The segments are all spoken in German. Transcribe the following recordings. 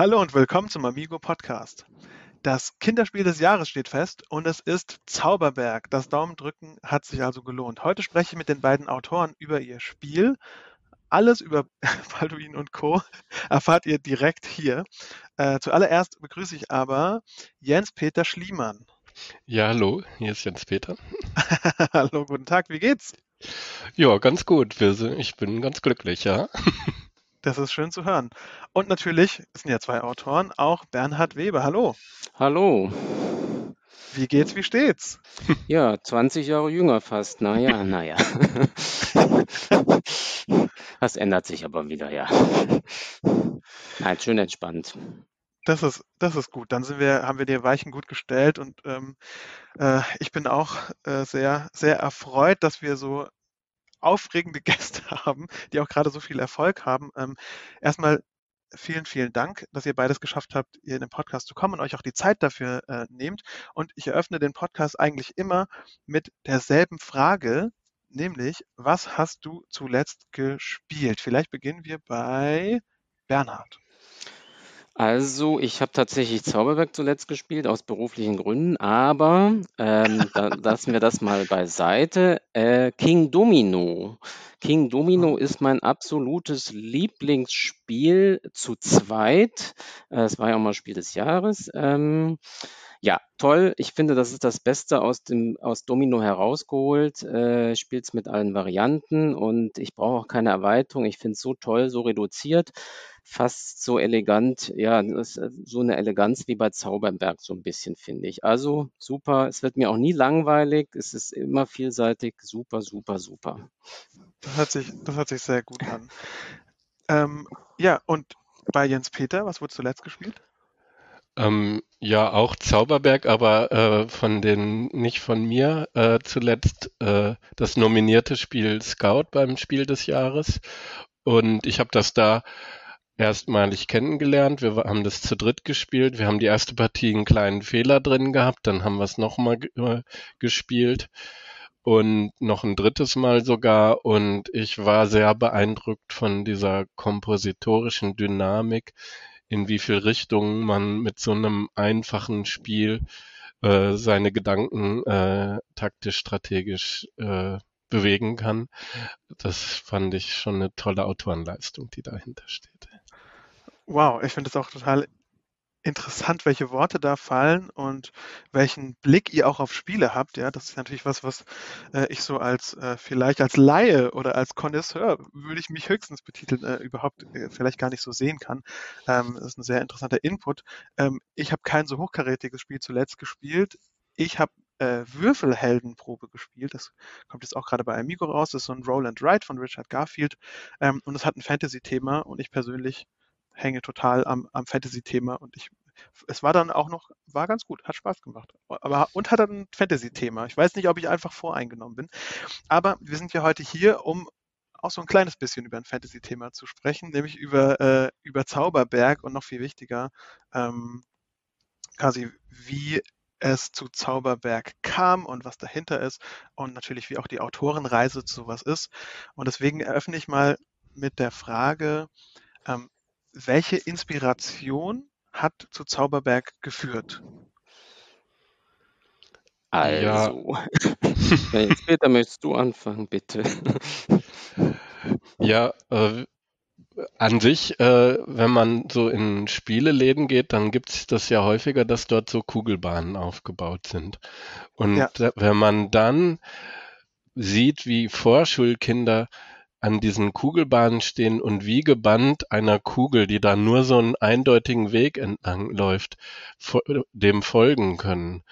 Hallo und willkommen zum Amigo Podcast. Das Kinderspiel des Jahres steht fest und es ist Zauberberg. Das Daumendrücken hat sich also gelohnt. Heute spreche ich mit den beiden Autoren über ihr Spiel. Alles über Balduin und Co. erfahrt ihr direkt hier. Äh, zuallererst begrüße ich aber Jens-Peter Schliemann. Ja, hallo, hier ist Jens-Peter. hallo, guten Tag, wie geht's? Ja, ganz gut. Ich bin ganz glücklich, ja. Das ist schön zu hören. Und natürlich, sind ja zwei Autoren, auch Bernhard Weber. Hallo. Hallo. Wie geht's, wie steht's? Ja, 20 Jahre jünger fast. Naja, naja. Das ändert sich aber wieder, ja. Nein, schön entspannt. Das ist, das ist gut. Dann sind wir, haben wir die Weichen gut gestellt und ähm, äh, ich bin auch äh, sehr, sehr erfreut, dass wir so aufregende Gäste haben, die auch gerade so viel Erfolg haben. Ähm, erstmal vielen, vielen Dank, dass ihr beides geschafft habt, hier in den Podcast zu kommen und euch auch die Zeit dafür äh, nehmt. Und ich eröffne den Podcast eigentlich immer mit derselben Frage, nämlich, was hast du zuletzt gespielt? Vielleicht beginnen wir bei Bernhard. Also, ich habe tatsächlich Zauberberg zuletzt gespielt, aus beruflichen Gründen, aber ähm, da lassen wir das mal beiseite. Äh, King Domino. King Domino ist mein absolutes Lieblingsspiel zu zweit. Äh, es war ja auch mal Spiel des Jahres. Ähm, ja, toll. Ich finde, das ist das Beste aus dem aus Domino herausgeholt. Äh, Spielt mit allen Varianten und ich brauche auch keine Erweiterung. Ich finde es so toll, so reduziert fast so elegant, ja, äh, so eine Eleganz wie bei Zauberberg so ein bisschen, finde ich. Also super, es wird mir auch nie langweilig, es ist immer vielseitig, super, super, super. Das hört sich, das hört sich sehr gut an. Ähm, ja, und bei Jens Peter, was wurde zuletzt gespielt? Ähm, ja, auch Zauberberg, aber äh, von den, nicht von mir, äh, zuletzt äh, das nominierte Spiel Scout beim Spiel des Jahres. Und ich habe das da erstmalig kennengelernt. Wir haben das zu dritt gespielt. Wir haben die erste Partie einen kleinen Fehler drin gehabt. Dann haben wir es nochmal äh, gespielt und noch ein drittes Mal sogar. Und ich war sehr beeindruckt von dieser kompositorischen Dynamik, in wie viel Richtungen man mit so einem einfachen Spiel äh, seine Gedanken äh, taktisch, strategisch äh, bewegen kann. Das fand ich schon eine tolle Autorenleistung, die dahinter steht. Wow, ich finde es auch total interessant, welche Worte da fallen und welchen Blick ihr auch auf Spiele habt. Ja, das ist natürlich was, was äh, ich so als äh, vielleicht als Laie oder als Connoisseur würde ich mich höchstens betiteln, äh, überhaupt äh, vielleicht gar nicht so sehen kann. Ähm, das ist ein sehr interessanter Input. Ähm, ich habe kein so hochkarätiges Spiel zuletzt gespielt. Ich habe äh, Würfelheldenprobe gespielt. Das kommt jetzt auch gerade bei Amigo raus. Das ist so ein Roll and Ride von Richard Garfield. Ähm, und es hat ein Fantasy-Thema und ich persönlich hänge total am, am Fantasy-Thema und ich es war dann auch noch, war ganz gut, hat Spaß gemacht. Aber, und hat dann ein Fantasy-Thema. Ich weiß nicht, ob ich einfach voreingenommen bin. Aber wir sind ja heute hier, um auch so ein kleines bisschen über ein Fantasy-Thema zu sprechen, nämlich über, äh, über Zauberberg und noch viel wichtiger, ähm, quasi wie es zu Zauberberg kam und was dahinter ist und natürlich wie auch die Autorenreise zu sowas ist. Und deswegen eröffne ich mal mit der Frage, ähm, welche Inspiration hat zu Zauberberg geführt? Also, ja. später möchtest du anfangen, bitte. Ja, äh, an sich, äh, wenn man so in Spieleläden geht, dann gibt es das ja häufiger, dass dort so Kugelbahnen aufgebaut sind. Und ja. wenn man dann sieht, wie Vorschulkinder an diesen Kugelbahnen stehen und wie gebannt einer Kugel, die da nur so einen eindeutigen Weg entlang läuft, dem folgen können,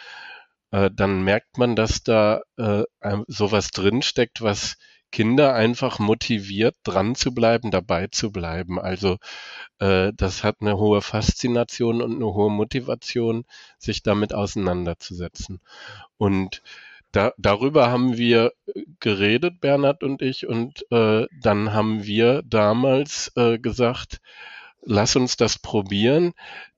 äh, dann merkt man, dass da äh, sowas drinsteckt, was Kinder einfach motiviert, dran zu bleiben, dabei zu bleiben. Also äh, das hat eine hohe Faszination und eine hohe Motivation, sich damit auseinanderzusetzen. Und da, darüber haben wir äh, geredet, Bernhard und ich, und äh, dann haben wir damals äh, gesagt, lass uns das probieren,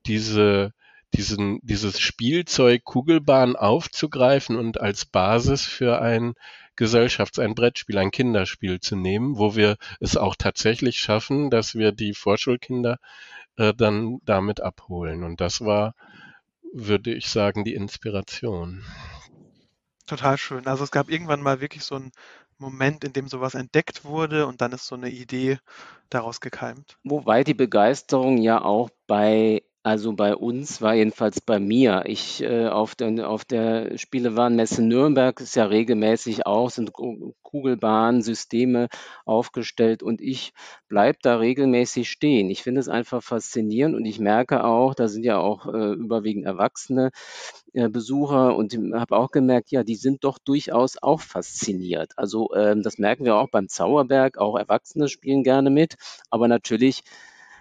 diese, diesen, dieses Spielzeug Kugelbahn aufzugreifen und als Basis für ein Gesellschafts-, ein Brettspiel, ein Kinderspiel zu nehmen, wo wir es auch tatsächlich schaffen, dass wir die Vorschulkinder äh, dann damit abholen. Und das war, würde ich sagen, die Inspiration. Total schön. Also es gab irgendwann mal wirklich so einen Moment, in dem sowas entdeckt wurde und dann ist so eine Idee daraus gekeimt. Wobei die Begeisterung ja auch bei also bei uns war jedenfalls bei mir. Ich äh, auf, den, auf der Spielewarenmesse Nürnberg ist ja regelmäßig auch, sind Kugelbahnsysteme aufgestellt und ich bleibe da regelmäßig stehen. Ich finde es einfach faszinierend und ich merke auch, da sind ja auch äh, überwiegend Erwachsene äh, Besucher und habe auch gemerkt, ja, die sind doch durchaus auch fasziniert. Also ähm, das merken wir auch beim Zauberberg, auch Erwachsene spielen gerne mit, aber natürlich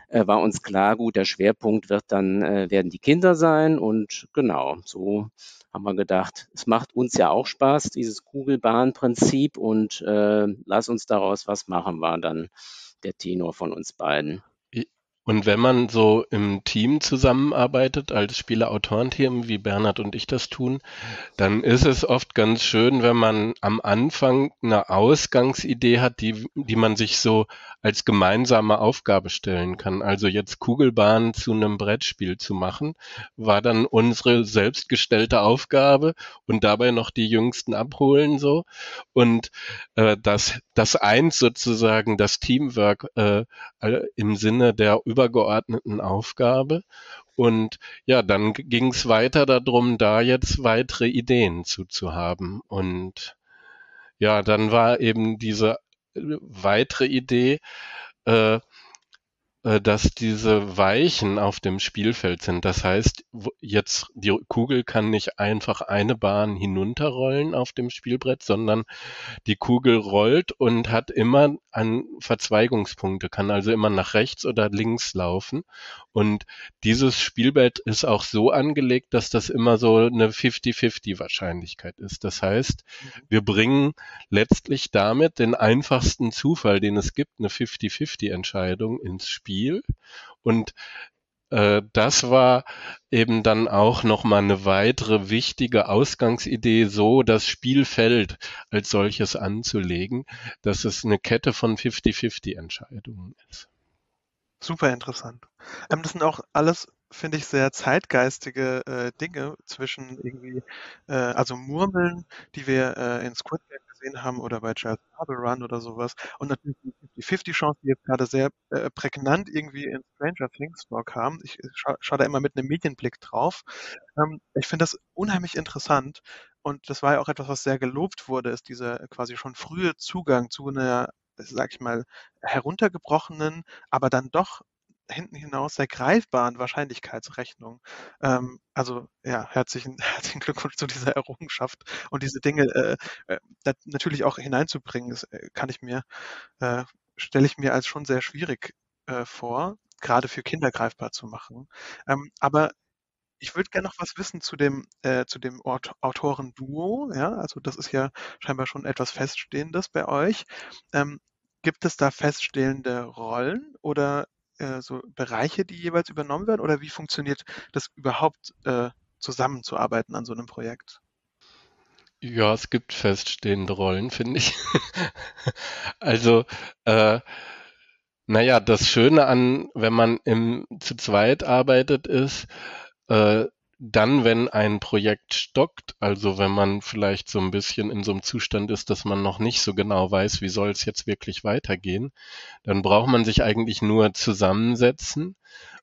äh, war uns klar, gut, der Schwerpunkt wird dann, äh, werden die Kinder sein und genau, so haben wir gedacht, es macht uns ja auch Spaß, dieses Kugelbahnprinzip und äh, lass uns daraus was machen, war dann der Tenor von uns beiden. Und wenn man so im Team zusammenarbeitet, als Spielerautorenteam, wie Bernhard und ich das tun, dann ist es oft ganz schön, wenn man am Anfang eine Ausgangsidee hat, die, die man sich so als gemeinsame Aufgabe stellen kann. Also jetzt Kugelbahn zu einem Brettspiel zu machen, war dann unsere selbstgestellte Aufgabe und dabei noch die Jüngsten abholen so. Und äh, das, das eint sozusagen das Teamwork äh, im Sinne der übergeordneten Aufgabe. Und ja, dann ging es weiter darum, da jetzt weitere Ideen zuzuhaben. Und ja, dann war eben diese äh, weitere Idee, äh, dass diese Weichen auf dem Spielfeld sind. Das heißt, jetzt die Kugel kann nicht einfach eine Bahn hinunterrollen auf dem Spielbrett, sondern die Kugel rollt und hat immer an Verzweigungspunkte, kann also immer nach rechts oder links laufen. Und dieses Spielbrett ist auch so angelegt, dass das immer so eine 50-50 Wahrscheinlichkeit ist. Das heißt, mhm. wir bringen letztlich damit den einfachsten Zufall, den es gibt, eine 50-50 Entscheidung ins Spiel Spiel. Und äh, das war eben dann auch nochmal eine weitere wichtige Ausgangsidee, so das Spielfeld als solches anzulegen, dass es eine Kette von 50-50-Entscheidungen ist. Super interessant. Ähm, das sind auch alles, finde ich, sehr zeitgeistige äh, Dinge zwischen irgendwie, äh, also Murmeln, die wir äh, in Squid gesehen haben oder bei Charles Bubble Run oder sowas. Und natürlich die 50-Chance, die jetzt gerade sehr äh, prägnant irgendwie in Stranger Things vorkam. Ich scha schaue da immer mit einem Medienblick drauf. Ähm, ich finde das unheimlich interessant. Und das war ja auch etwas, was sehr gelobt wurde, ist dieser quasi schon frühe Zugang zu einer, sag ich mal, heruntergebrochenen, aber dann doch hinten hinaus sehr greifbaren Wahrscheinlichkeitsrechnung. Ähm, also ja, herzlichen, herzlichen Glückwunsch zu dieser Errungenschaft und diese Dinge äh, äh, natürlich auch hineinzubringen, das, äh, kann ich mir, äh, stelle ich mir als schon sehr schwierig äh, vor, gerade für Kinder greifbar zu machen. Ähm, aber ich würde gerne noch was wissen zu dem, äh, zu dem Autoren-Duo. Ja, also das ist ja scheinbar schon etwas Feststehendes bei euch. Ähm, gibt es da feststehende Rollen oder äh, so Bereiche, die jeweils übernommen werden? Oder wie funktioniert das überhaupt, äh, zusammenzuarbeiten an so einem Projekt? Ja, es gibt feststehende Rollen, finde ich. also, äh, naja, das Schöne an, wenn man im, zu zweit arbeitet, ist, äh, dann, wenn ein Projekt stockt, also wenn man vielleicht so ein bisschen in so einem Zustand ist, dass man noch nicht so genau weiß, wie soll es jetzt wirklich weitergehen, dann braucht man sich eigentlich nur zusammensetzen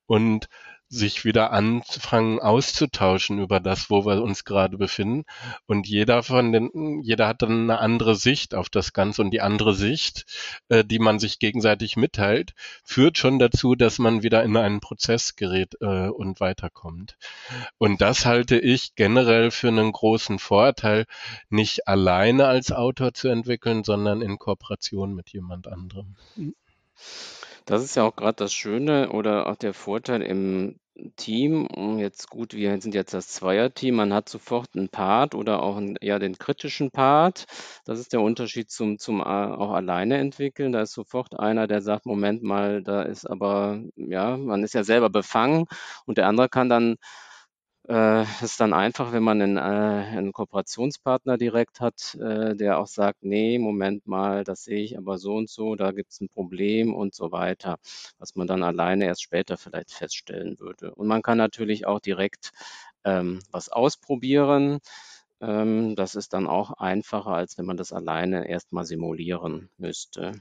und sich wieder anfangen auszutauschen über das, wo wir uns gerade befinden. Und jeder von den, jeder hat dann eine andere Sicht auf das Ganze und die andere Sicht, äh, die man sich gegenseitig mitteilt, führt schon dazu, dass man wieder in einen Prozess gerät äh, und weiterkommt. Und das halte ich generell für einen großen Vorteil, nicht alleine als Autor zu entwickeln, sondern in Kooperation mit jemand anderem. Das ist ja auch gerade das Schöne oder auch der Vorteil im Team. Jetzt gut, wir sind jetzt das Zweierteam. Man hat sofort einen Part oder auch 'n ja, den kritischen Part. Das ist der Unterschied zum zum, äh, auch alleine entwickeln. Da ist sofort einer, der sagt: „Moment mal, da ist aber ja, man ist ja selber befangen“ und der andere kann dann äh, ist dann einfach, wenn man einen, äh, einen Kooperationspartner direkt hat, äh, der auch sagt, nee, Moment mal, das sehe ich aber so und so, da gibt es ein Problem und so weiter, was man dann alleine erst später vielleicht feststellen würde. Und man kann natürlich auch direkt ähm, was ausprobieren. Ähm, das ist dann auch einfacher, als wenn man das alleine erstmal simulieren müsste.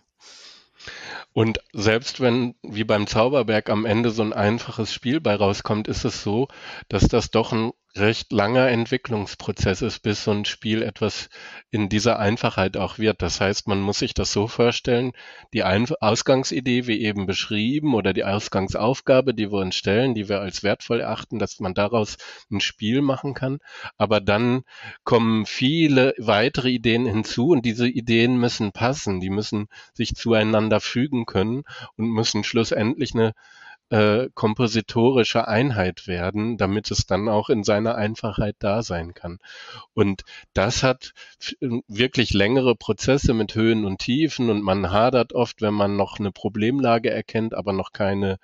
Und selbst wenn, wie beim Zauberberg, am Ende so ein einfaches Spiel bei rauskommt, ist es so, dass das doch ein recht langer Entwicklungsprozess ist, bis so ein Spiel etwas in dieser Einfachheit auch wird. Das heißt, man muss sich das so vorstellen, die Ein Ausgangsidee, wie eben beschrieben, oder die Ausgangsaufgabe, die wir uns stellen, die wir als wertvoll erachten, dass man daraus ein Spiel machen kann. Aber dann kommen viele weitere Ideen hinzu und diese Ideen müssen passen, die müssen sich zueinander fügen können und müssen schlussendlich eine äh, kompositorische Einheit werden, damit es dann auch in seiner Einfachheit da sein kann. Und das hat wirklich längere Prozesse mit Höhen und Tiefen und man hadert oft, wenn man noch eine Problemlage erkennt, aber noch keine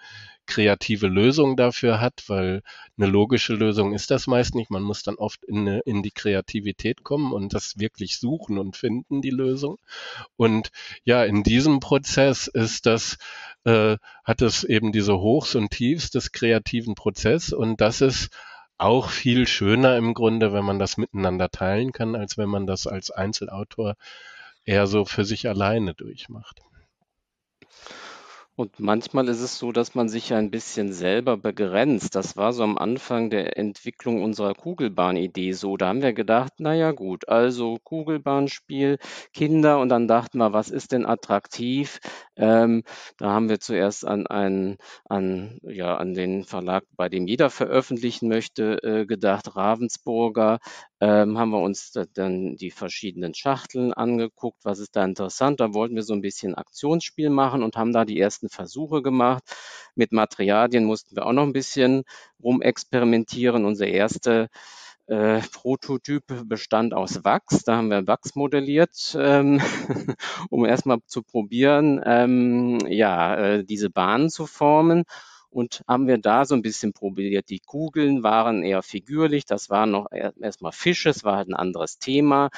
kreative Lösung dafür hat, weil eine logische Lösung ist das meist nicht. Man muss dann oft in, eine, in die Kreativität kommen und das wirklich suchen und finden, die Lösung. Und ja, in diesem Prozess ist das, äh, hat es eben diese Hochs und Tiefs des kreativen Prozesses und das ist auch viel schöner im Grunde, wenn man das miteinander teilen kann, als wenn man das als Einzelautor eher so für sich alleine durchmacht. Und manchmal ist es so, dass man sich ein bisschen selber begrenzt. Das war so am Anfang der Entwicklung unserer Kugelbahnidee so. Da haben wir gedacht, na ja gut, also Kugelbahnspiel, Kinder und dann dachten wir, was ist denn attraktiv? Ähm, da haben wir zuerst an einen, an, ja, an den Verlag, bei dem jeder veröffentlichen möchte, äh, gedacht, Ravensburger. Ähm, haben wir uns dann die verschiedenen Schachteln angeguckt, was ist da interessant. Da wollten wir so ein bisschen Aktionsspiel machen und haben da die ersten Versuche gemacht. Mit Materialien mussten wir auch noch ein bisschen rumexperimentieren. Unser erster äh, Prototyp bestand aus Wachs. Da haben wir Wachs modelliert, ähm, um erstmal zu probieren, ähm, ja, äh, diese Bahnen zu formen und haben wir da so ein bisschen probiert. Die Kugeln waren eher figürlich, das waren noch erstmal Fische, es war halt ein anderes Thema.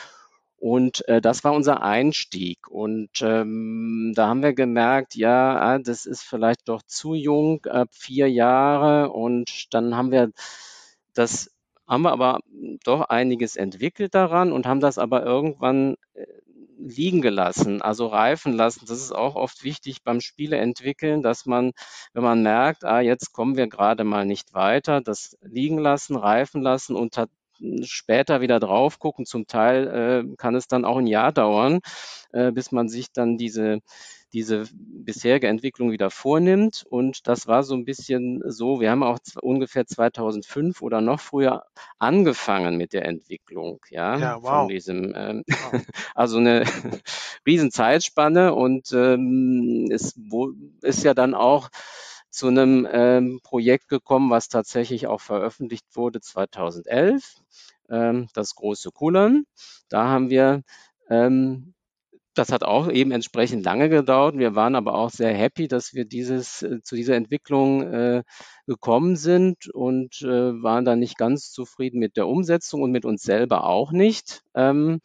Und äh, das war unser Einstieg. Und ähm, da haben wir gemerkt, ja, ah, das ist vielleicht doch zu jung, ab vier Jahre. Und dann haben wir das, haben wir aber doch einiges entwickelt daran und haben das aber irgendwann äh, liegen gelassen, also reifen lassen. Das ist auch oft wichtig beim Spiele entwickeln, dass man, wenn man merkt, ah, jetzt kommen wir gerade mal nicht weiter, das liegen lassen, reifen lassen und später wieder drauf gucken. Zum Teil äh, kann es dann auch ein Jahr dauern, äh, bis man sich dann diese diese bisherige Entwicklung wieder vornimmt. Und das war so ein bisschen so, wir haben auch ungefähr 2005 oder noch früher angefangen mit der Entwicklung, ja, ja wow. von diesem, ähm, wow. also eine riesen Zeitspanne und ähm, es wo, ist ja dann auch zu einem ähm, Projekt gekommen, was tatsächlich auch veröffentlicht wurde 2011, ähm, das große Kullern. Da haben wir ähm, das hat auch eben entsprechend lange gedauert. Wir waren aber auch sehr happy, dass wir dieses, äh, zu dieser Entwicklung äh, gekommen sind und äh, waren dann nicht ganz zufrieden mit der Umsetzung und mit uns selber auch nicht, ähm,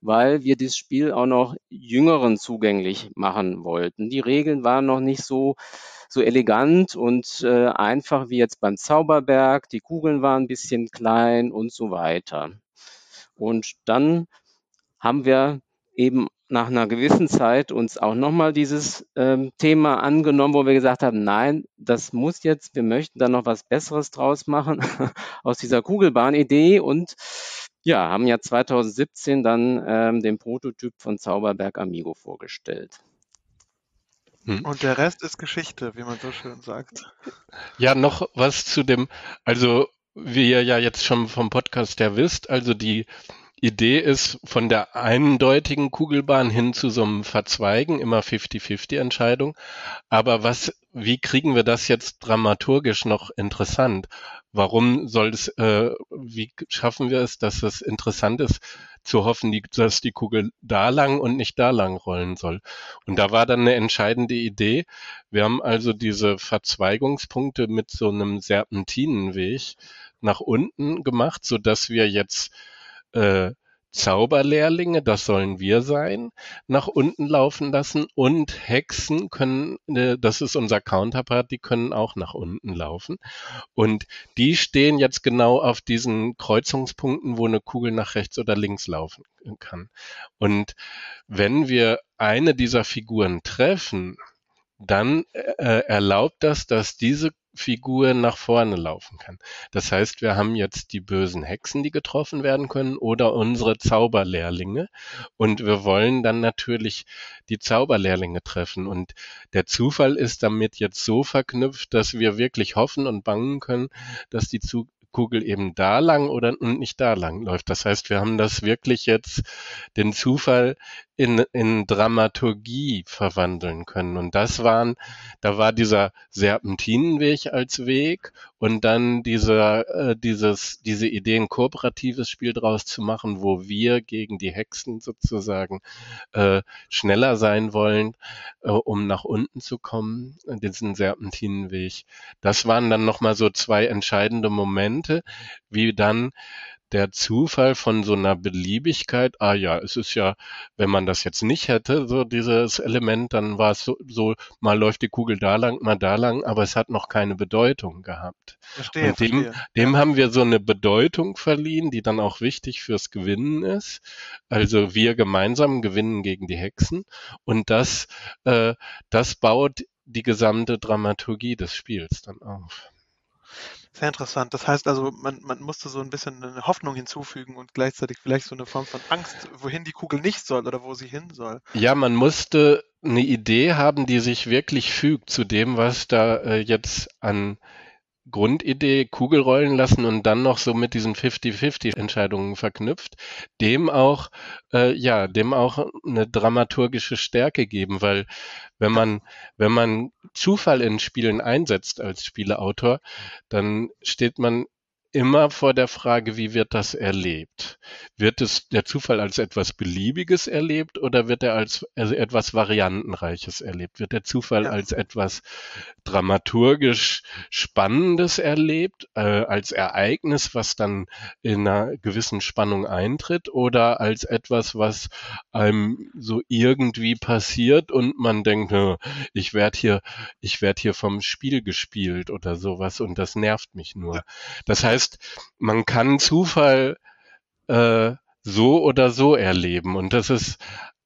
weil wir das Spiel auch noch Jüngeren zugänglich machen wollten. Die Regeln waren noch nicht so so elegant und äh, einfach wie jetzt beim Zauberberg. Die Kugeln waren ein bisschen klein und so weiter. Und dann haben wir eben nach einer gewissen Zeit uns auch nochmal dieses ähm, Thema angenommen, wo wir gesagt haben, nein, das muss jetzt, wir möchten da noch was Besseres draus machen aus dieser Kugelbahn-Idee und ja, haben ja 2017 dann ähm, den Prototyp von Zauberberg Amigo vorgestellt. Hm. Und der Rest ist Geschichte, wie man so schön sagt. Ja, noch was zu dem, also wie ihr ja jetzt schon vom Podcast her wisst, also die Idee ist von der eindeutigen Kugelbahn hin zu so einem Verzweigen, immer 50-50 Entscheidung. Aber was, wie kriegen wir das jetzt dramaturgisch noch interessant? Warum soll es, äh, wie schaffen wir es, dass es interessant ist, zu hoffen, die, dass die Kugel da lang und nicht da lang rollen soll. Und da war dann eine entscheidende Idee. Wir haben also diese Verzweigungspunkte mit so einem Serpentinenweg nach unten gemacht, so dass wir jetzt äh, Zauberlehrlinge, das sollen wir sein, nach unten laufen lassen und Hexen können, äh, das ist unser Counterpart, die können auch nach unten laufen. Und die stehen jetzt genau auf diesen Kreuzungspunkten, wo eine Kugel nach rechts oder links laufen kann. Und wenn wir eine dieser Figuren treffen, dann äh, erlaubt das, dass diese Figur nach vorne laufen kann. Das heißt, wir haben jetzt die bösen Hexen, die getroffen werden können, oder unsere Zauberlehrlinge. Und wir wollen dann natürlich die Zauberlehrlinge treffen. Und der Zufall ist damit jetzt so verknüpft, dass wir wirklich hoffen und bangen können, dass die Kugel eben da lang oder nicht da lang läuft. Das heißt, wir haben das wirklich jetzt den Zufall in, in Dramaturgie verwandeln können. Und das waren, da war dieser Serpentinenweg als Weg und dann dieser, äh, dieses, diese Idee, ein kooperatives Spiel draus zu machen, wo wir gegen die Hexen sozusagen äh, schneller sein wollen, äh, um nach unten zu kommen, diesen Serpentinenweg. Das waren dann nochmal so zwei entscheidende Momente, wie dann der Zufall von so einer Beliebigkeit, ah ja, es ist ja, wenn man das jetzt nicht hätte, so dieses Element, dann war es so, so mal läuft die Kugel da lang, mal da lang, aber es hat noch keine Bedeutung gehabt. Verstehe, Und dem, verstehe. dem haben wir so eine Bedeutung verliehen, die dann auch wichtig fürs Gewinnen ist. Also wir gemeinsam gewinnen gegen die Hexen und das, äh, das baut die gesamte Dramaturgie des Spiels dann auf. Sehr interessant. Das heißt also, man, man musste so ein bisschen eine Hoffnung hinzufügen und gleichzeitig vielleicht so eine Form von Angst, wohin die Kugel nicht soll oder wo sie hin soll. Ja, man musste eine Idee haben, die sich wirklich fügt zu dem, was da äh, jetzt an Grundidee Kugel rollen lassen und dann noch so mit diesen 50-50-Entscheidungen verknüpft, dem auch, äh, ja, dem auch eine dramaturgische Stärke geben, weil wenn man, wenn man Zufall in Spielen einsetzt als Spieleautor, dann steht man immer vor der Frage, wie wird das erlebt? Wird es der Zufall als etwas Beliebiges erlebt oder wird er als also etwas Variantenreiches erlebt? Wird der Zufall ja. als etwas dramaturgisch Spannendes erlebt, äh, als Ereignis, was dann in einer gewissen Spannung eintritt oder als etwas, was einem so irgendwie passiert und man denkt, ich werde hier, ich werde hier vom Spiel gespielt oder sowas und das nervt mich nur. Das heißt, heißt, man kann Zufall äh, so oder so erleben. Und das ist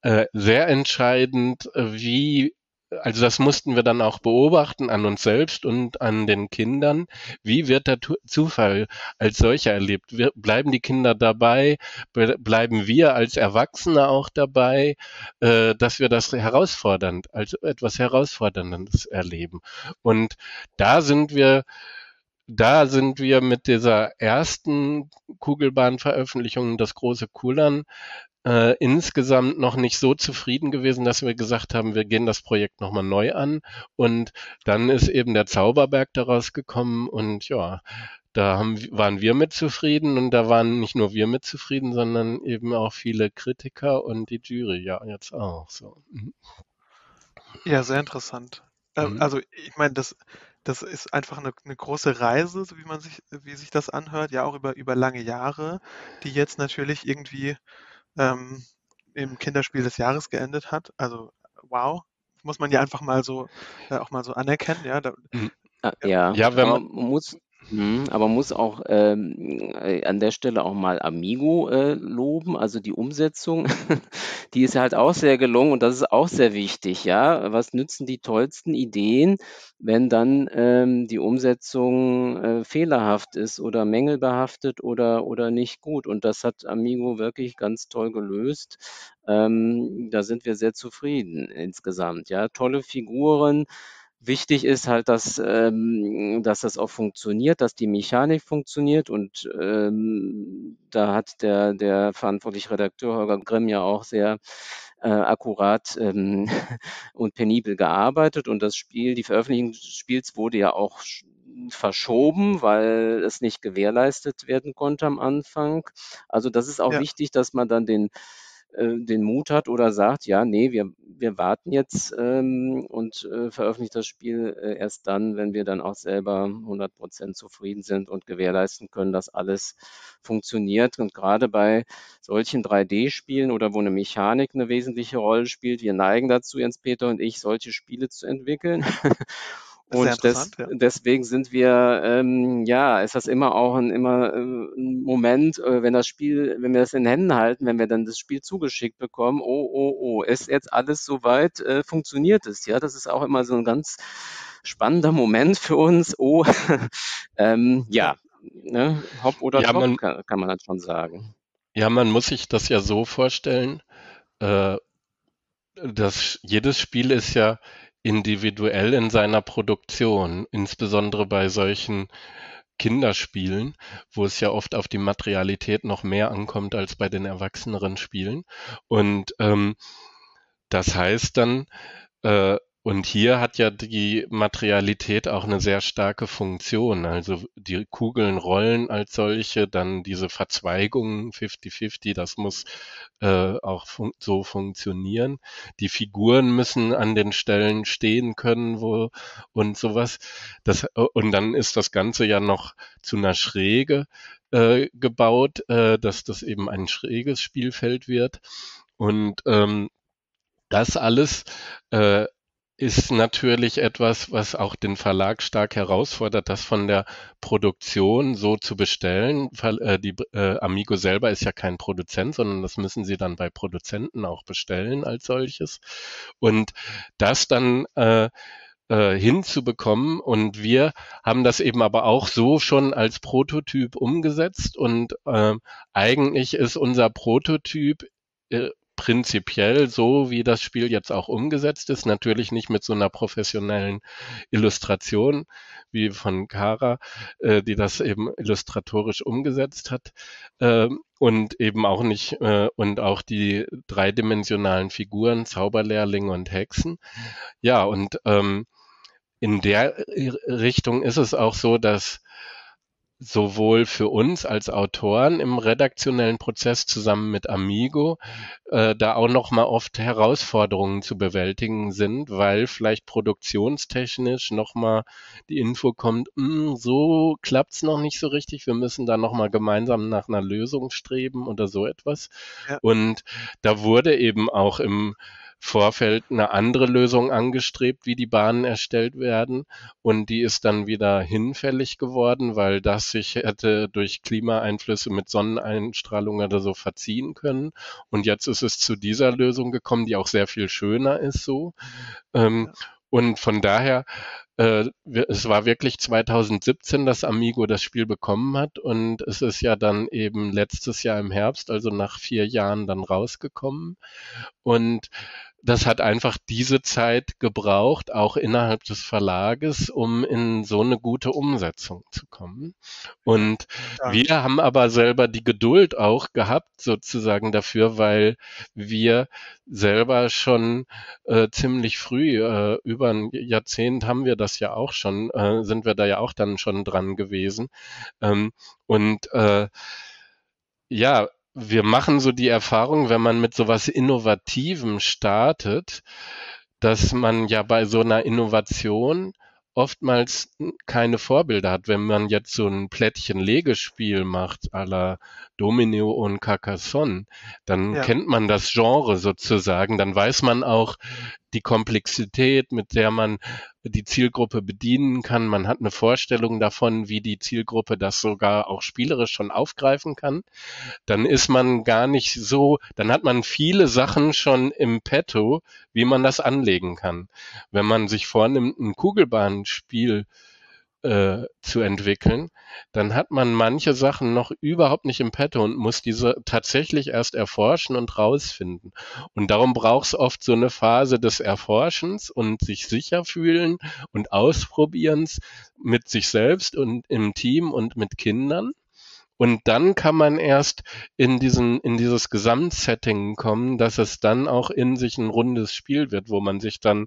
äh, sehr entscheidend, wie also das mussten wir dann auch beobachten an uns selbst und an den Kindern. Wie wird der Zufall als solcher erlebt? Wir, bleiben die Kinder dabei? Bleiben wir als Erwachsene auch dabei, äh, dass wir das herausfordernd, als etwas Herausforderndes erleben? Und da sind wir da sind wir mit dieser ersten Kugelbahnveröffentlichung, das große Kullern, äh, insgesamt noch nicht so zufrieden gewesen, dass wir gesagt haben, wir gehen das Projekt nochmal neu an. Und dann ist eben der Zauberberg daraus gekommen und ja, da haben, waren wir mit zufrieden und da waren nicht nur wir mit zufrieden, sondern eben auch viele Kritiker und die Jury ja jetzt auch so. Mhm. Ja, sehr interessant. Äh, mhm. Also ich meine, das das ist einfach eine, eine große Reise, so wie man sich, wie sich das anhört, ja auch über, über lange Jahre, die jetzt natürlich irgendwie ähm, im Kinderspiel des Jahres geendet hat. Also wow, muss man ja einfach mal so äh, auch mal so anerkennen, ja. Da, mhm. ah, ja, ja, wenn man muss Mhm, aber muss auch ähm, äh, an der Stelle auch mal Amigo äh, loben, also die Umsetzung, die ist halt auch sehr gelungen und das ist auch sehr wichtig, ja. Was nützen die tollsten Ideen, wenn dann ähm, die Umsetzung äh, fehlerhaft ist oder mängelbehaftet oder, oder nicht gut? Und das hat Amigo wirklich ganz toll gelöst. Ähm, da sind wir sehr zufrieden insgesamt, ja. Tolle Figuren. Wichtig ist halt, dass, ähm, dass das auch funktioniert, dass die Mechanik funktioniert und ähm, da hat der, der verantwortliche Redakteur Holger Grimm ja auch sehr äh, akkurat ähm, und penibel gearbeitet und das Spiel, die Veröffentlichung des Spiels wurde ja auch verschoben, weil es nicht gewährleistet werden konnte am Anfang. Also das ist auch ja. wichtig, dass man dann den äh, den Mut hat oder sagt, ja, nee, wir, wir warten jetzt ähm, und äh, veröffentlichen das Spiel äh, erst dann, wenn wir dann auch selber 100 Prozent zufrieden sind und gewährleisten können, dass alles funktioniert. Und gerade bei solchen 3D-Spielen oder wo eine Mechanik eine wesentliche Rolle spielt, wir neigen dazu, Jens Peter und ich, solche Spiele zu entwickeln. Und des, ja. deswegen sind wir, ähm, ja, ist das immer auch ein, immer äh, ein Moment, äh, wenn das Spiel, wenn wir das in Händen halten, wenn wir dann das Spiel zugeschickt bekommen, oh, oh, oh, ist jetzt alles soweit, äh, funktioniert es, ja, das ist auch immer so ein ganz spannender Moment für uns, oh, ähm, ja, ne, hopp oder ja, top, man, kann, kann man halt schon sagen. Ja, man muss sich das ja so vorstellen, äh, dass jedes Spiel ist ja individuell in seiner Produktion, insbesondere bei solchen Kinderspielen, wo es ja oft auf die Materialität noch mehr ankommt als bei den erwachseneren Spielen. Und ähm, das heißt dann, äh, und hier hat ja die Materialität auch eine sehr starke Funktion. Also die Kugeln rollen als solche, dann diese Verzweigungen 50-50, das muss äh, auch fun so funktionieren. Die Figuren müssen an den Stellen stehen können, wo und sowas. Das, und dann ist das Ganze ja noch zu einer Schräge äh, gebaut, äh, dass das eben ein schräges Spielfeld wird. Und ähm, das alles äh, ist natürlich etwas, was auch den Verlag stark herausfordert, das von der Produktion so zu bestellen. Äh, die äh, Amigo selber ist ja kein Produzent, sondern das müssen sie dann bei Produzenten auch bestellen als solches. Und das dann äh, äh, hinzubekommen. Und wir haben das eben aber auch so schon als Prototyp umgesetzt. Und äh, eigentlich ist unser Prototyp äh, prinzipiell so, wie das Spiel jetzt auch umgesetzt ist. Natürlich nicht mit so einer professionellen Illustration wie von Kara, äh, die das eben illustratorisch umgesetzt hat. Äh, und eben auch nicht, äh, und auch die dreidimensionalen Figuren, Zauberlehrlinge und Hexen. Ja, und ähm, in der Richtung ist es auch so, dass sowohl für uns als Autoren im redaktionellen Prozess zusammen mit Amigo äh, da auch noch mal oft Herausforderungen zu bewältigen sind, weil vielleicht produktionstechnisch noch mal die Info kommt, hm, so klappt's noch nicht so richtig, wir müssen da noch mal gemeinsam nach einer Lösung streben oder so etwas. Ja. Und da wurde eben auch im Vorfeld eine andere Lösung angestrebt, wie die Bahnen erstellt werden. Und die ist dann wieder hinfällig geworden, weil das sich hätte durch Klimaeinflüsse mit Sonneneinstrahlung oder so verziehen können. Und jetzt ist es zu dieser Lösung gekommen, die auch sehr viel schöner ist so. Ähm, ja. Und von daher, äh, es war wirklich 2017, dass Amigo das Spiel bekommen hat und es ist ja dann eben letztes Jahr im Herbst, also nach vier Jahren dann rausgekommen. Und das hat einfach diese Zeit gebraucht, auch innerhalb des Verlages, um in so eine gute Umsetzung zu kommen. Und ja. wir haben aber selber die Geduld auch gehabt, sozusagen dafür, weil wir selber schon äh, ziemlich früh, äh, über ein Jahrzehnt haben wir das ja auch schon, äh, sind wir da ja auch dann schon dran gewesen. Ähm, und äh, ja, wir machen so die Erfahrung, wenn man mit sowas Innovativem startet, dass man ja bei so einer Innovation oftmals keine Vorbilder hat. Wenn man jetzt so ein Plättchen-Legespiel macht, à la Domino und Carcassonne, dann ja. kennt man das Genre sozusagen, dann weiß man auch die Komplexität, mit der man die Zielgruppe bedienen kann. Man hat eine Vorstellung davon, wie die Zielgruppe das sogar auch spielerisch schon aufgreifen kann. Dann ist man gar nicht so, dann hat man viele Sachen schon im Petto, wie man das anlegen kann. Wenn man sich vornimmt, ein Kugelbahnspiel äh, zu entwickeln, dann hat man manche Sachen noch überhaupt nicht im Petto und muss diese tatsächlich erst erforschen und rausfinden. Und darum braucht es oft so eine Phase des Erforschens und sich sicher fühlen und Ausprobierens mit sich selbst und im Team und mit Kindern. Und dann kann man erst in diesen, in dieses Gesamtsetting kommen, dass es dann auch in sich ein rundes Spiel wird, wo man sich dann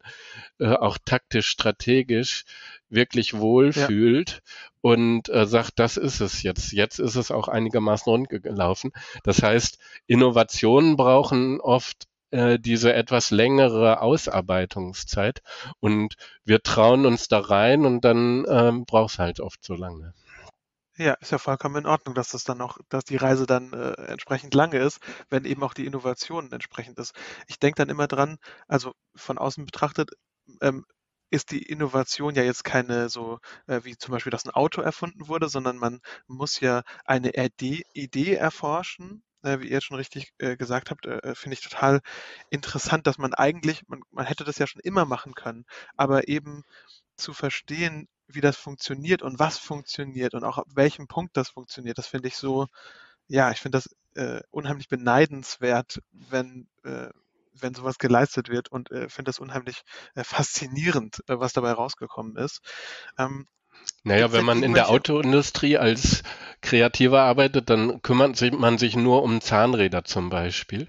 äh, auch taktisch, strategisch wirklich wohlfühlt ja. und äh, sagt, das ist es jetzt. Jetzt ist es auch einigermaßen rund gelaufen. Das heißt, Innovationen brauchen oft äh, diese etwas längere Ausarbeitungszeit und wir trauen uns da rein und dann ähm, braucht es halt oft so lange. Ja, ist ja vollkommen in Ordnung, dass das dann auch, dass die Reise dann äh, entsprechend lange ist, wenn eben auch die Innovation entsprechend ist. Ich denke dann immer dran, also von außen betrachtet, ähm, ist die Innovation ja jetzt keine so, äh, wie zum Beispiel, dass ein Auto erfunden wurde, sondern man muss ja eine Idee, Idee erforschen, äh, wie ihr jetzt schon richtig äh, gesagt habt, äh, finde ich total interessant, dass man eigentlich, man, man hätte das ja schon immer machen können, aber eben zu verstehen, wie das funktioniert und was funktioniert und auch ab welchem Punkt das funktioniert, das finde ich so, ja, ich finde das äh, unheimlich beneidenswert, wenn, äh, wenn sowas geleistet wird und äh, finde das unheimlich äh, faszinierend, äh, was dabei rausgekommen ist. Ähm, naja, wenn man in der Autoindustrie als Kreativer arbeitet, dann kümmert sich, man sich nur um Zahnräder zum Beispiel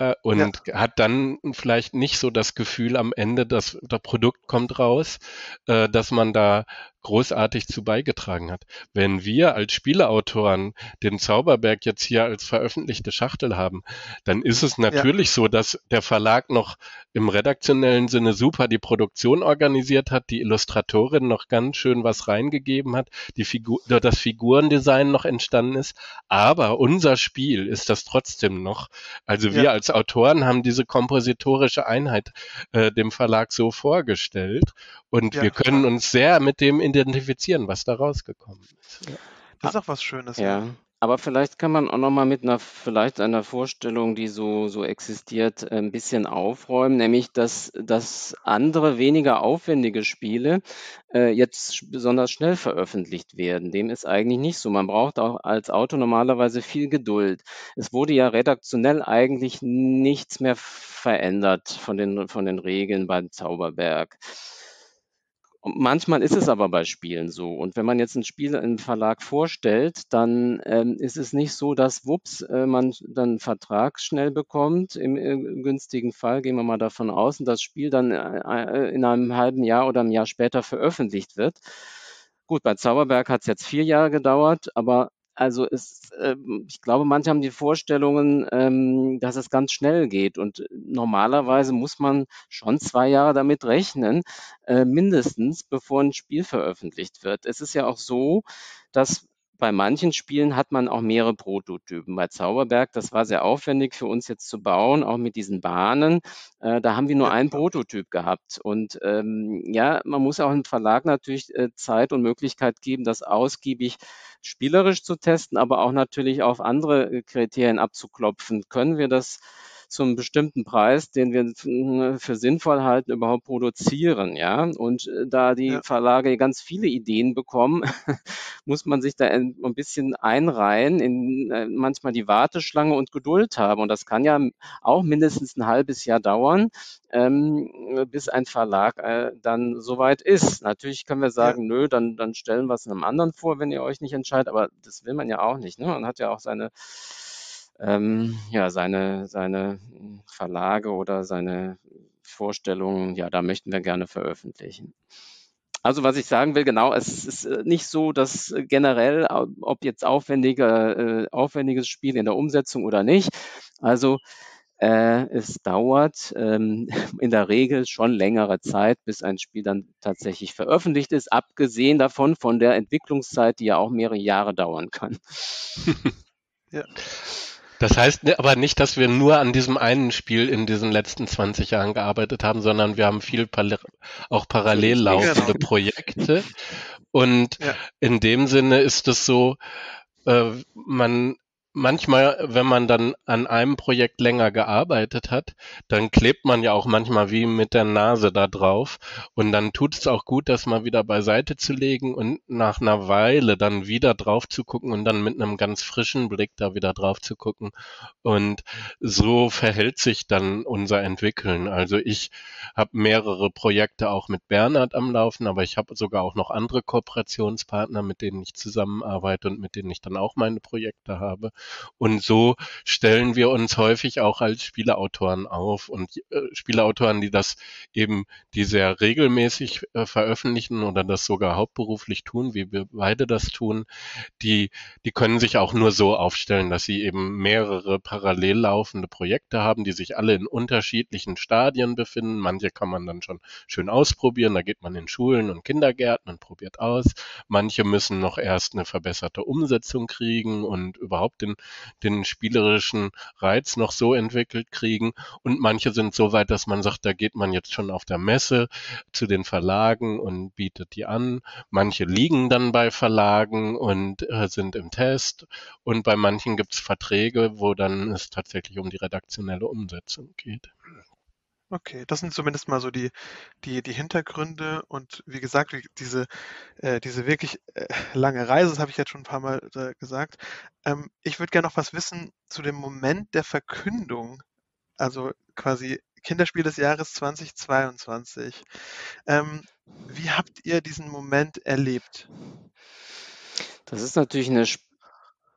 äh, und ja. hat dann vielleicht nicht so das Gefühl am Ende, dass das Produkt kommt raus, äh, dass man da großartig zu beigetragen hat. Wenn wir als Spieleautoren den Zauberberg jetzt hier als veröffentlichte Schachtel haben, dann ist es natürlich ja. so, dass der Verlag noch im redaktionellen Sinne super die Produktion organisiert hat, die Illustratorin noch ganz schön was reingegeben hat, die Figur, das Figurendesign noch entstanden ist, aber unser Spiel ist das trotzdem noch. Also wir ja. als Autoren haben diese kompositorische Einheit äh, dem Verlag so vorgestellt und ja, wir können uns sehr mit dem identifizieren, was da rausgekommen ist. Ja. Das ist auch was Schönes. Ja. Aber vielleicht kann man auch noch mal mit einer vielleicht einer Vorstellung, die so so existiert, ein bisschen aufräumen, nämlich dass dass andere, weniger aufwendige Spiele, äh, jetzt besonders schnell veröffentlicht werden. Dem ist eigentlich nicht so. Man braucht auch als Autor normalerweise viel Geduld. Es wurde ja redaktionell eigentlich nichts mehr verändert von den von den Regeln beim Zauberberg. Manchmal ist es aber bei Spielen so. Und wenn man jetzt ein Spiel im Verlag vorstellt, dann ähm, ist es nicht so, dass wups, äh, man dann einen Vertrag schnell bekommt. Im, Im, günstigen Fall gehen wir mal davon aus und das Spiel dann äh, äh in einem halben Jahr oder einem Jahr später veröffentlicht wird. Gut, bei Zauberberg hat es jetzt vier Jahre gedauert, aber also es, äh, ich glaube, manche haben die Vorstellungen, ähm, dass es ganz schnell geht. Und normalerweise muss man schon zwei Jahre damit rechnen, äh, mindestens, bevor ein Spiel veröffentlicht wird. Es ist ja auch so, dass bei manchen Spielen hat man auch mehrere Prototypen. Bei Zauberberg, das war sehr aufwendig für uns jetzt zu bauen, auch mit diesen Bahnen. Äh, da haben wir nur ja, einen Prototyp gehabt. Und ähm, ja, man muss auch im Verlag natürlich äh, Zeit und Möglichkeit geben, das ausgiebig spielerisch zu testen, aber auch natürlich auf andere äh, Kriterien abzuklopfen. Können wir das zum bestimmten Preis, den wir für sinnvoll halten, überhaupt produzieren, ja. Und äh, da die ja. Verlage ganz viele Ideen bekommen, muss man sich da ein, bisschen einreihen in äh, manchmal die Warteschlange und Geduld haben. Und das kann ja auch mindestens ein halbes Jahr dauern, ähm, bis ein Verlag äh, dann soweit ist. Natürlich können wir sagen, ja. nö, dann, dann stellen wir es einem anderen vor, wenn ihr euch nicht entscheidet, aber das will man ja auch nicht. Ne? Man hat ja auch seine ähm, ja, seine, seine Verlage oder seine Vorstellungen, ja, da möchten wir gerne veröffentlichen. Also was ich sagen will, genau, es ist äh, nicht so, dass generell, ob jetzt aufwendiger, äh, aufwendiges Spiel in der Umsetzung oder nicht, also äh, es dauert ähm, in der Regel schon längere Zeit, bis ein Spiel dann tatsächlich veröffentlicht ist, abgesehen davon von der Entwicklungszeit, die ja auch mehrere Jahre dauern kann. ja. Das heißt ne, aber nicht, dass wir nur an diesem einen Spiel in diesen letzten 20 Jahren gearbeitet haben, sondern wir haben viel auch parallel laufende Projekte. Und ja. in dem Sinne ist es so, äh, man manchmal, wenn man dann an einem Projekt länger gearbeitet hat, dann klebt man ja auch manchmal wie mit der Nase da drauf. Und dann tut es auch gut, das mal wieder beiseite zu legen und nach einer Weile dann wieder drauf zu gucken und dann mit einem ganz frischen Blick da wieder drauf zu gucken. Und so verhält sich dann unser Entwickeln. Also ich habe mehrere Projekte auch mit Bernhard am Laufen, aber ich habe sogar auch noch andere Kooperationspartner, mit denen ich zusammenarbeite und mit denen ich dann auch meine Projekte habe. Und so stellen wir uns häufig auch als Spieleautoren auf und äh, Spieleautoren, die das eben, die sehr regelmäßig äh, veröffentlichen oder das sogar hauptberuflich tun, wie wir beide das tun, die, die können sich auch nur so aufstellen, dass sie eben mehrere parallel laufende Projekte haben, die sich alle in unterschiedlichen Stadien befinden. Manche kann man dann schon schön ausprobieren, da geht man in Schulen und Kindergärten und probiert aus. Manche müssen noch erst eine verbesserte Umsetzung kriegen und überhaupt den den spielerischen Reiz noch so entwickelt kriegen. Und manche sind so weit, dass man sagt, da geht man jetzt schon auf der Messe zu den Verlagen und bietet die an. Manche liegen dann bei Verlagen und äh, sind im Test. Und bei manchen gibt es Verträge, wo dann es tatsächlich um die redaktionelle Umsetzung geht. Okay, das sind zumindest mal so die, die, die Hintergründe und wie gesagt, diese, äh, diese wirklich äh, lange Reise, das habe ich jetzt schon ein paar Mal äh, gesagt. Ähm, ich würde gerne noch was wissen zu dem Moment der Verkündung, also quasi Kinderspiel des Jahres 2022. Ähm, wie habt ihr diesen Moment erlebt? Das ist natürlich eine äh,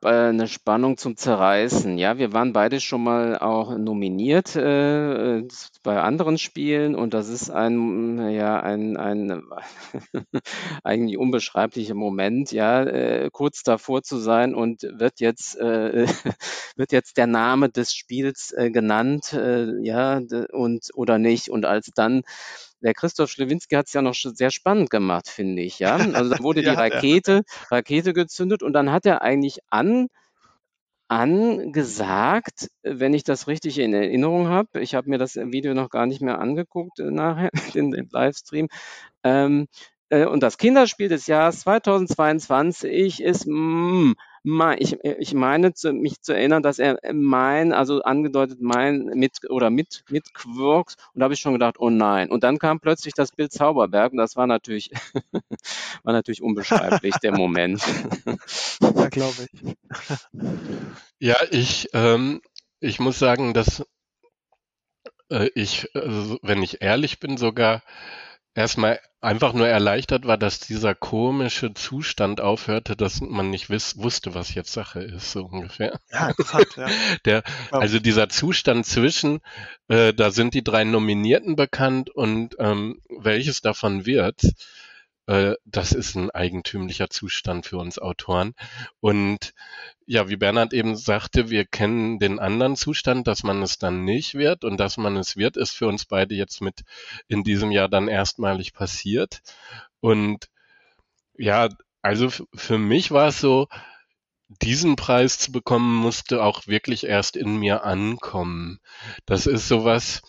'ne Spannung zum Zerreißen. Ja, wir waren beide schon mal auch nominiert, äh, äh bei anderen Spielen und das ist ein ja, ein ein eigentlich unbeschreiblicher Moment, ja, äh, kurz davor zu sein und wird jetzt äh, wird jetzt der Name des Spiels, äh, genannt, äh, ja, und oder nicht. Und als dann der Christoph Schlewinski hat es ja noch sehr spannend gemacht, finde ich, ja. Also da wurde die Rakete, Rakete gezündet und dann hat er eigentlich an, angesagt, wenn ich das richtig in Erinnerung habe, ich habe mir das Video noch gar nicht mehr angeguckt äh, nachher, in dem Livestream, ähm, äh, und das Kinderspiel des Jahres 2022 ist mm, ich, ich meine zu, mich zu erinnern, dass er mein, also angedeutet mein mit oder mit mit Quarks und da habe ich schon gedacht, oh nein. Und dann kam plötzlich das Bild Zauberberg und das war natürlich war natürlich unbeschreiblich der Moment. ja, glaube ich. ja, ich ähm, ich muss sagen, dass äh, ich, also, wenn ich ehrlich bin, sogar erstmal einfach nur erleichtert war, dass dieser komische Zustand aufhörte, dass man nicht wiss, wusste, was jetzt Sache ist, so ungefähr. Ja, interessant, ja. Der, also dieser Zustand zwischen, äh, da sind die drei Nominierten bekannt und ähm, welches davon wird, das ist ein eigentümlicher Zustand für uns Autoren. Und ja, wie Bernhard eben sagte, wir kennen den anderen Zustand, dass man es dann nicht wird und dass man es wird, ist für uns beide jetzt mit in diesem Jahr dann erstmalig passiert. Und ja, also für mich war es so, diesen Preis zu bekommen, musste auch wirklich erst in mir ankommen. Das ist sowas,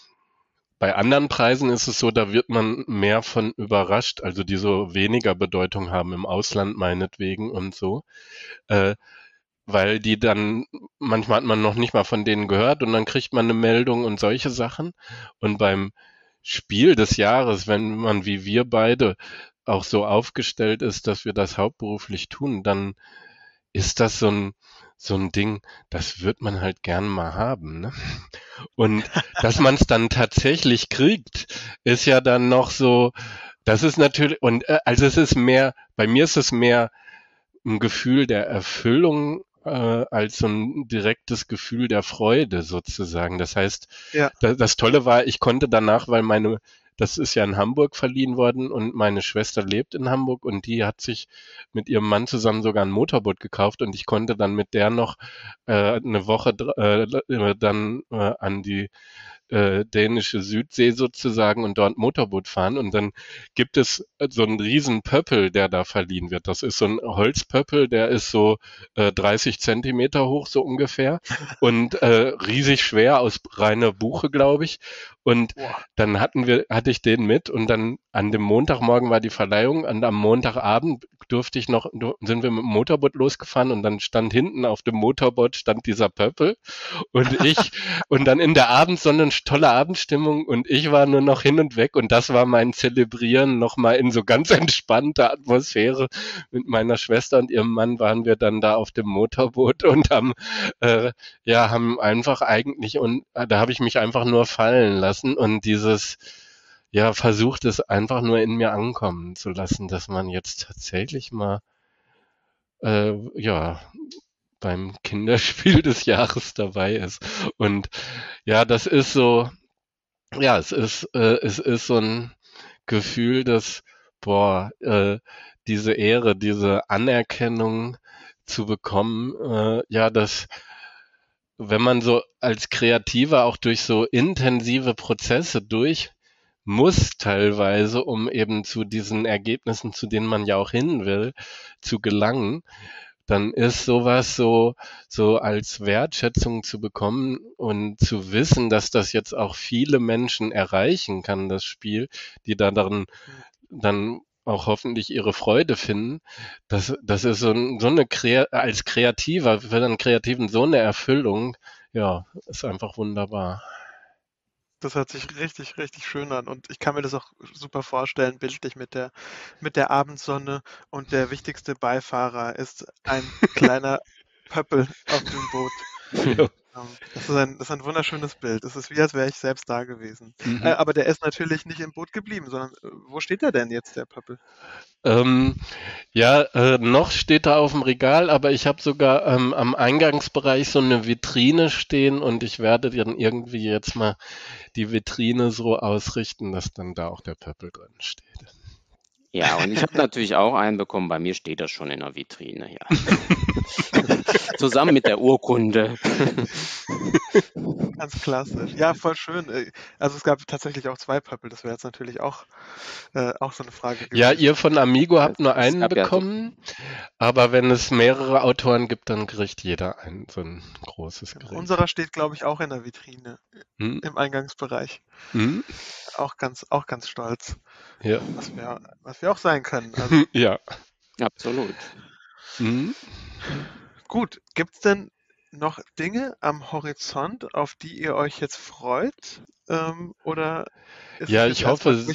bei anderen Preisen ist es so, da wird man mehr von überrascht, also die so weniger Bedeutung haben im Ausland meinetwegen und so. Äh, weil die dann, manchmal hat man noch nicht mal von denen gehört und dann kriegt man eine Meldung und solche Sachen. Und beim Spiel des Jahres, wenn man wie wir beide auch so aufgestellt ist, dass wir das hauptberuflich tun, dann ist das so ein, so ein Ding, das wird man halt gern mal haben. Ne? Und dass man es dann tatsächlich kriegt, ist ja dann noch so, das ist natürlich, und äh, also es ist mehr, bei mir ist es mehr ein Gefühl der Erfüllung äh, als so ein direktes Gefühl der Freude sozusagen. Das heißt, ja. das, das Tolle war, ich konnte danach, weil meine das ist ja in Hamburg verliehen worden und meine Schwester lebt in Hamburg und die hat sich mit ihrem Mann zusammen sogar ein Motorboot gekauft und ich konnte dann mit der noch äh, eine Woche äh, dann äh, an die äh, dänische Südsee sozusagen und dort Motorboot fahren. Und dann gibt es äh, so einen riesen Pöppel, der da verliehen wird. Das ist so ein Holzpöppel, der ist so äh, 30 Zentimeter hoch, so ungefähr. Und äh, riesig schwer aus reiner Buche, glaube ich. Und dann hatten wir, hatte ich den mit und dann an dem Montagmorgen war die Verleihung und am Montagabend durfte ich noch, sind wir mit dem Motorboot losgefahren und dann stand hinten auf dem Motorboot stand dieser Pöppel und ich und dann in der Abendsonne tolle Abendstimmung und ich war nur noch hin und weg und das war mein Zelebrieren nochmal in so ganz entspannter Atmosphäre. Mit meiner Schwester und ihrem Mann waren wir dann da auf dem Motorboot und haben, äh, ja, haben einfach eigentlich und äh, da habe ich mich einfach nur fallen lassen und dieses, ja, versucht es einfach nur in mir ankommen zu lassen, dass man jetzt tatsächlich mal, äh, ja, beim Kinderspiel des Jahres dabei ist. Und ja, das ist so, ja, es ist, äh, es ist so ein Gefühl, dass, boah, äh, diese Ehre, diese Anerkennung zu bekommen, äh, ja, dass wenn man so als Kreativer auch durch so intensive Prozesse durch muss teilweise, um eben zu diesen Ergebnissen, zu denen man ja auch hin will, zu gelangen, dann ist sowas so, so als Wertschätzung zu bekommen und zu wissen, dass das jetzt auch viele Menschen erreichen kann, das Spiel, die da darin dann auch hoffentlich ihre Freude finden. Das, das ist so, so eine als Kreativer, für einen Kreativen so eine Erfüllung. Ja, ist einfach wunderbar. Das hört sich richtig, richtig schön an und ich kann mir das auch super vorstellen, bildlich mit der, mit der Abendsonne und der wichtigste Beifahrer ist ein kleiner Pöppel auf dem Boot. Ja. Ähm, das ist, ein, das ist ein wunderschönes Bild. Es ist wie, als wäre ich selbst da gewesen. Mhm. Äh, aber der ist natürlich nicht im Boot geblieben, sondern äh, wo steht der denn jetzt, der Pöppel? Ähm, ja, äh, noch steht er auf dem Regal, aber ich habe sogar ähm, am Eingangsbereich so eine Vitrine stehen und ich werde dann irgendwie jetzt mal die Vitrine so ausrichten, dass dann da auch der Pöppel drin steht. Ja, und ich habe natürlich auch einen bekommen. Bei mir steht das schon in der Vitrine, ja. Zusammen mit der Urkunde. Ganz klassisch. Ja, voll schön. Äh, also es gab tatsächlich auch zwei Pöppel. Das wäre jetzt natürlich auch, äh, auch so eine Frage gewesen. Ja, ihr von Amigo habt nur einen bekommen. Ja so aber wenn es mehrere Autoren gibt, dann kriegt jeder ein, so ein großes Gerät. Unserer steht, glaube ich, auch in der Vitrine. Hm? Im Eingangsbereich. Hm? Auch ganz, auch ganz stolz. Ja. Was wir, was wir auch sein können. Also, ja. Absolut. Mhm. Gut, gibt es denn noch Dinge am Horizont, auf die ihr euch jetzt freut? Ähm, oder ist ja, ich hoffe,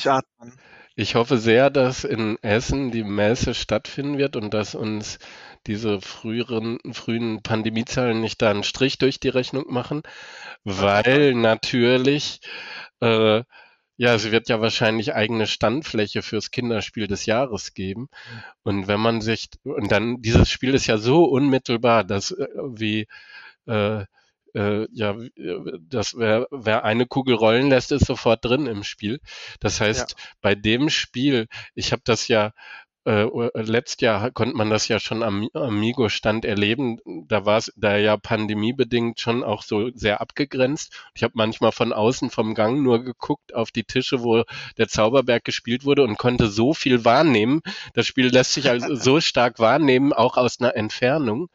ich hoffe sehr, dass in Essen die Messe stattfinden wird und dass uns diese früheren, frühen Pandemiezahlen nicht da einen Strich durch die Rechnung machen, weil natürlich äh, ja, es wird ja wahrscheinlich eigene Standfläche fürs Kinderspiel des Jahres geben. Und wenn man sich, und dann, dieses Spiel ist ja so unmittelbar, dass wie, äh, äh, ja, dass wer, wer eine Kugel rollen lässt, ist sofort drin im Spiel. Das heißt, ja. bei dem Spiel, ich habe das ja äh, letztes Jahr konnte man das ja schon am Amigo-Stand erleben. Da war es da ja pandemiebedingt schon auch so sehr abgegrenzt. Ich habe manchmal von außen vom Gang nur geguckt auf die Tische, wo der Zauberberg gespielt wurde und konnte so viel wahrnehmen. Das Spiel lässt sich also so stark wahrnehmen, auch aus einer Entfernung.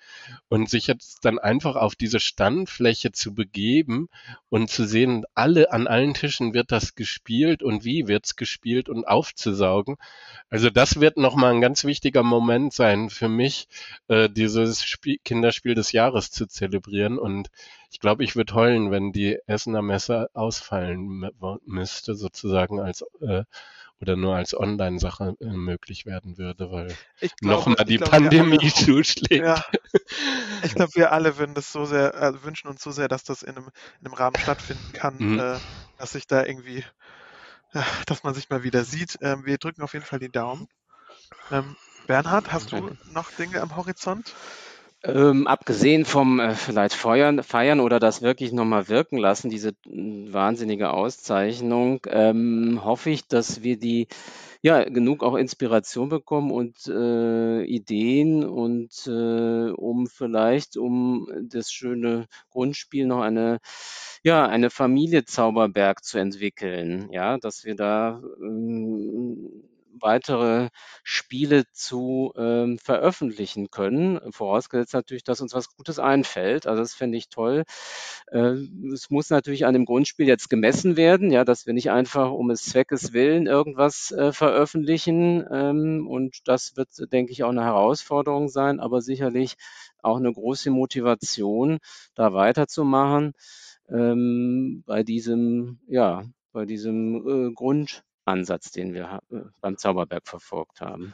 Und sich jetzt dann einfach auf diese Standfläche zu begeben und zu sehen, alle an allen Tischen wird das gespielt und wie wird's gespielt und aufzusaugen. Also das wird noch nochmal ein ganz wichtiger Moment sein für mich, äh, dieses Spiel, Kinderspiel des Jahres zu zelebrieren. Und ich glaube, ich würde heulen, wenn die Essener Messe ausfallen müsste, sozusagen als äh, oder nur als Online-Sache äh, möglich werden würde, weil nochmal die glaub, Pandemie zuschlägt. Ja, ich glaube, wir alle würden das so sehr, äh, wünschen uns so sehr, dass das in einem, in einem Rahmen stattfinden kann, mhm. äh, dass sich da irgendwie, dass man sich mal wieder sieht. Ähm, wir drücken auf jeden Fall die Daumen. Ähm, Bernhard, hast du noch Dinge am Horizont? Ähm, abgesehen vom äh, vielleicht feiern, feiern oder das wirklich nochmal wirken lassen, diese äh, wahnsinnige Auszeichnung, ähm, hoffe ich, dass wir die ja genug auch Inspiration bekommen und äh, Ideen und äh, um vielleicht um das schöne Grundspiel noch eine ja eine Familie Zauberberg zu entwickeln, ja, dass wir da ähm, weitere Spiele zu ähm, veröffentlichen können. Vorausgesetzt natürlich, dass uns was Gutes einfällt. Also das fände ich toll. Äh, es muss natürlich an dem Grundspiel jetzt gemessen werden, ja, dass wir nicht einfach um es Zweckes willen irgendwas äh, veröffentlichen. Ähm, und das wird, denke ich, auch eine Herausforderung sein, aber sicherlich auch eine große Motivation, da weiterzumachen ähm, bei diesem, ja, bei diesem äh, Grundansatz, den wir äh, beim Zauberberg verfolgt haben.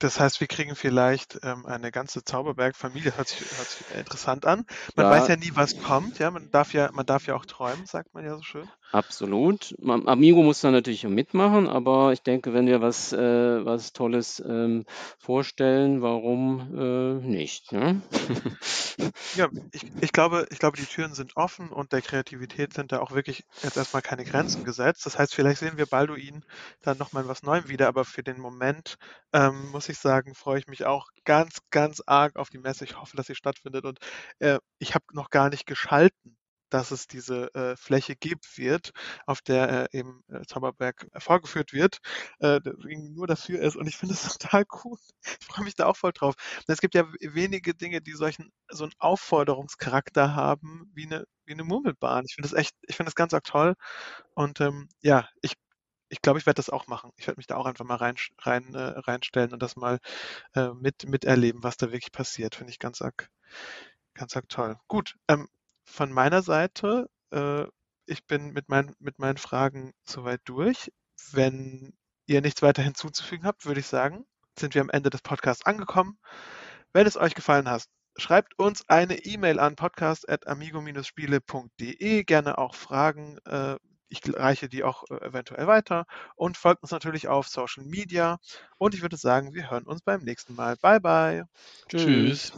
Das heißt, wir kriegen vielleicht ähm, eine ganze Zauberberg-Familie, hört hört sich interessant an. Man ja. weiß ja nie, was kommt, ja. Man darf ja, man darf ja auch träumen, sagt man ja so schön. Absolut. Amigo muss da natürlich mitmachen, aber ich denke, wenn wir was, äh, was Tolles ähm, vorstellen, warum äh, nicht? Ne? ja, ich, ich, glaube, ich glaube, die Türen sind offen und der Kreativität sind da auch wirklich jetzt erstmal keine Grenzen gesetzt. Das heißt, vielleicht sehen wir Balduin dann nochmal was Neuem wieder, aber für den Moment ähm, muss ich sagen, freue ich mich auch ganz, ganz arg auf die Messe. Ich hoffe, dass sie stattfindet und äh, ich habe noch gar nicht geschalten dass es diese äh, Fläche gibt wird, auf der äh, eben äh, Zauberberg vorgeführt wird, äh, nur dafür ist. Und ich finde es total cool. Ich freue mich da auch voll drauf. Und es gibt ja wenige Dinge, die solchen so einen Aufforderungscharakter haben wie eine wie eine Murmelbahn. Ich finde das echt, ich finde das ganz arg toll. Und ähm, ja, ich ich glaube, ich werde das auch machen. Ich werde mich da auch einfach mal rein, rein, äh, reinstellen und das mal äh, mit, miterleben, was da wirklich passiert. Finde ich ganz arg, ganz arg toll. Gut, ähm, von meiner Seite, äh, ich bin mit, mein, mit meinen Fragen soweit durch. Wenn ihr nichts weiter hinzuzufügen habt, würde ich sagen, sind wir am Ende des Podcasts angekommen. Wenn es euch gefallen hat, schreibt uns eine E-Mail an podcast.amigo-spiele.de. Gerne auch Fragen. Äh, ich reiche die auch äh, eventuell weiter und folgt uns natürlich auf Social Media. Und ich würde sagen, wir hören uns beim nächsten Mal. Bye, bye. Tschüss.